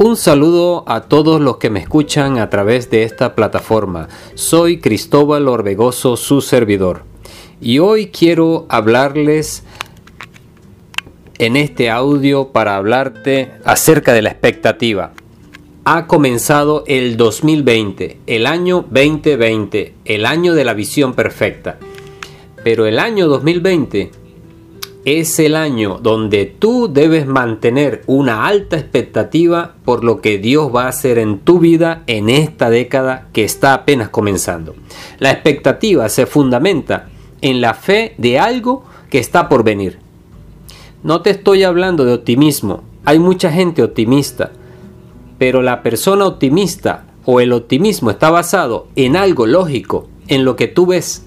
Un saludo a todos los que me escuchan a través de esta plataforma. Soy Cristóbal Orbegoso, su servidor. Y hoy quiero hablarles en este audio para hablarte acerca de la expectativa. Ha comenzado el 2020, el año 2020, el año de la visión perfecta. Pero el año 2020 es el año donde tú debes mantener una alta expectativa por lo que Dios va a hacer en tu vida en esta década que está apenas comenzando. La expectativa se fundamenta en la fe de algo que está por venir. No te estoy hablando de optimismo, hay mucha gente optimista, pero la persona optimista o el optimismo está basado en algo lógico, en lo que tú ves,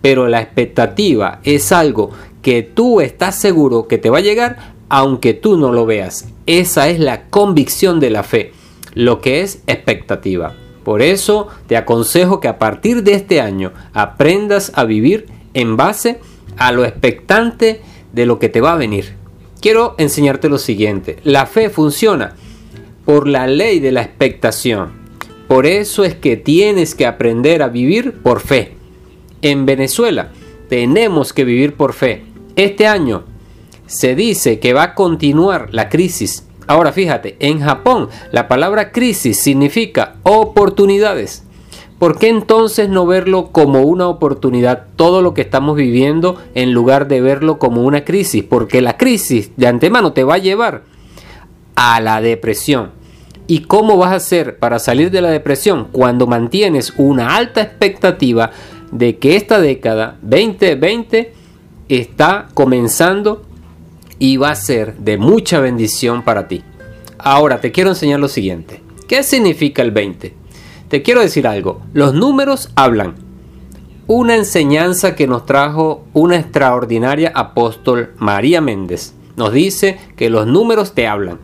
pero la expectativa es algo que tú estás seguro que te va a llegar aunque tú no lo veas. Esa es la convicción de la fe, lo que es expectativa. Por eso te aconsejo que a partir de este año aprendas a vivir en base a lo expectante de lo que te va a venir. Quiero enseñarte lo siguiente. La fe funciona por la ley de la expectación. Por eso es que tienes que aprender a vivir por fe. En Venezuela tenemos que vivir por fe. Este año se dice que va a continuar la crisis. Ahora fíjate, en Japón la palabra crisis significa oportunidades. ¿Por qué entonces no verlo como una oportunidad todo lo que estamos viviendo en lugar de verlo como una crisis? Porque la crisis de antemano te va a llevar a la depresión. ¿Y cómo vas a hacer para salir de la depresión cuando mantienes una alta expectativa de que esta década 2020 está comenzando y va a ser de mucha bendición para ti. Ahora te quiero enseñar lo siguiente. ¿Qué significa el 20? Te quiero decir algo. Los números hablan. Una enseñanza que nos trajo una extraordinaria apóstol María Méndez. Nos dice que los números te hablan.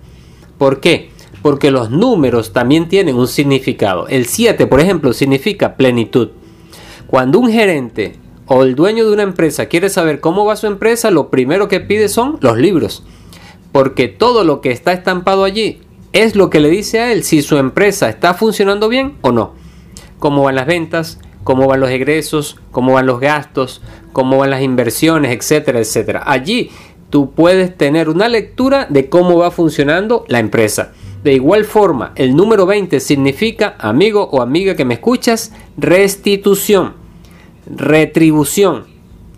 ¿Por qué? Porque los números también tienen un significado. El 7, por ejemplo, significa plenitud. Cuando un gerente o el dueño de una empresa quiere saber cómo va su empresa, lo primero que pide son los libros. Porque todo lo que está estampado allí es lo que le dice a él si su empresa está funcionando bien o no. Cómo van las ventas, cómo van los egresos, cómo van los gastos, cómo van las inversiones, etcétera, etcétera. Allí tú puedes tener una lectura de cómo va funcionando la empresa. De igual forma, el número 20 significa, amigo o amiga que me escuchas, restitución retribución.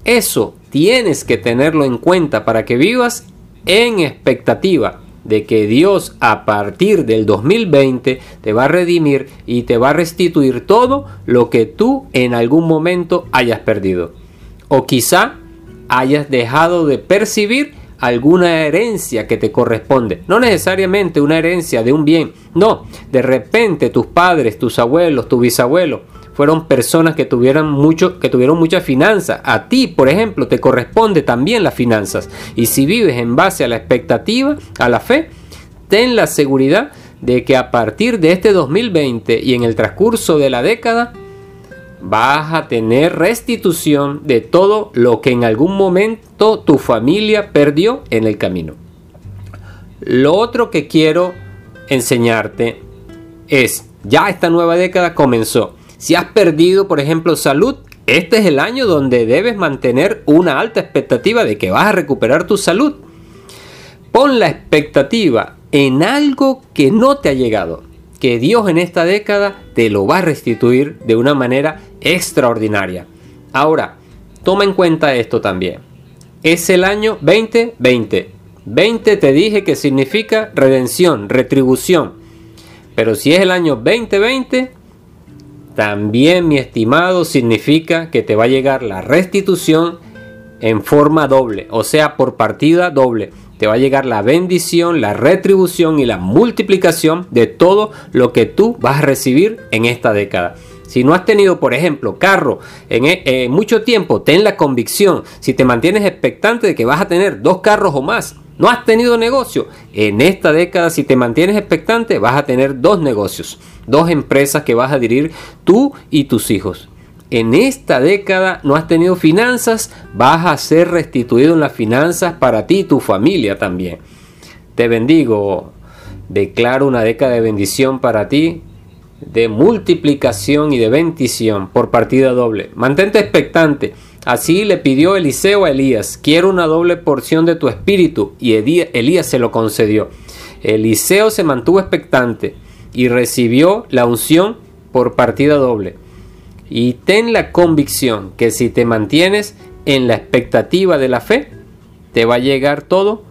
Eso tienes que tenerlo en cuenta para que vivas en expectativa de que Dios a partir del 2020 te va a redimir y te va a restituir todo lo que tú en algún momento hayas perdido. O quizá hayas dejado de percibir alguna herencia que te corresponde. No necesariamente una herencia de un bien. No, de repente tus padres, tus abuelos, tu bisabuelo fueron personas que tuvieron mucho, que tuvieron mucha finanza. A ti, por ejemplo, te corresponde también las finanzas. Y si vives en base a la expectativa, a la fe, ten la seguridad de que a partir de este 2020 y en el transcurso de la década, vas a tener restitución de todo lo que en algún momento tu familia perdió en el camino. Lo otro que quiero enseñarte es, ya esta nueva década comenzó. Si has perdido, por ejemplo, salud, este es el año donde debes mantener una alta expectativa de que vas a recuperar tu salud. Pon la expectativa en algo que no te ha llegado, que Dios en esta década te lo va a restituir de una manera extraordinaria. Ahora, toma en cuenta esto también. Es el año 2020. 20 te dije que significa redención, retribución. Pero si es el año 2020, también, mi estimado, significa que te va a llegar la restitución en forma doble, o sea, por partida doble. Te va a llegar la bendición, la retribución y la multiplicación de todo lo que tú vas a recibir en esta década. Si no has tenido, por ejemplo, carro en, en, e, mucho tiempo, ten la convicción, si te mantienes expectante de que vas a tener dos carros o más, no has tenido negocio, en esta década, si te mantienes expectante, vas a tener dos negocios dos empresas que vas a dirigir tú y tus hijos. En esta década no has tenido finanzas, vas a ser restituido en las finanzas para ti y tu familia también. Te bendigo, Declaro una década de bendición para ti, de multiplicación y de bendición por partida doble. Mantente expectante. Así le pidió Eliseo a Elías, quiero una doble porción de tu espíritu, y Elías se lo concedió. Eliseo se mantuvo expectante y recibió la unción por partida doble. Y ten la convicción que si te mantienes en la expectativa de la fe, te va a llegar todo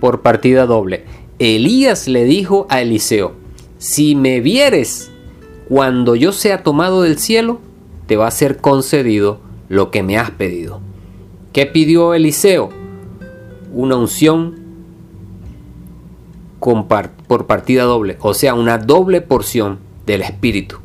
por partida doble. Elías le dijo a Eliseo, si me vieres cuando yo sea tomado del cielo, te va a ser concedido lo que me has pedido. ¿Qué pidió Eliseo? Una unción por partida doble, o sea, una doble porción del Espíritu.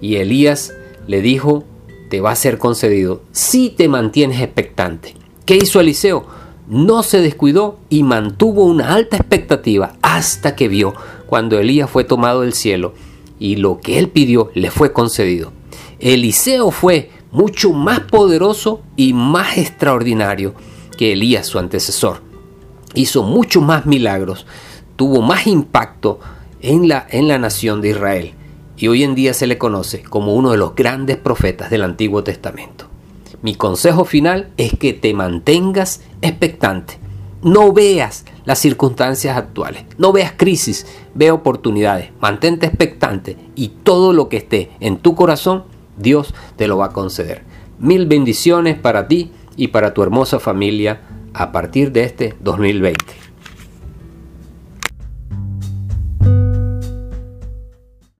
Y Elías le dijo, te va a ser concedido si te mantienes expectante. ¿Qué hizo Eliseo? No se descuidó y mantuvo una alta expectativa hasta que vio cuando Elías fue tomado del cielo y lo que él pidió le fue concedido. Eliseo fue mucho más poderoso y más extraordinario que Elías su antecesor. Hizo muchos más milagros, tuvo más impacto en la, en la nación de Israel y hoy en día se le conoce como uno de los grandes profetas del Antiguo Testamento. Mi consejo final es que te mantengas expectante. No veas las circunstancias actuales, no veas crisis, ve oportunidades, mantente expectante y todo lo que esté en tu corazón, Dios te lo va a conceder. Mil bendiciones para ti y para tu hermosa familia a partir de este 2020.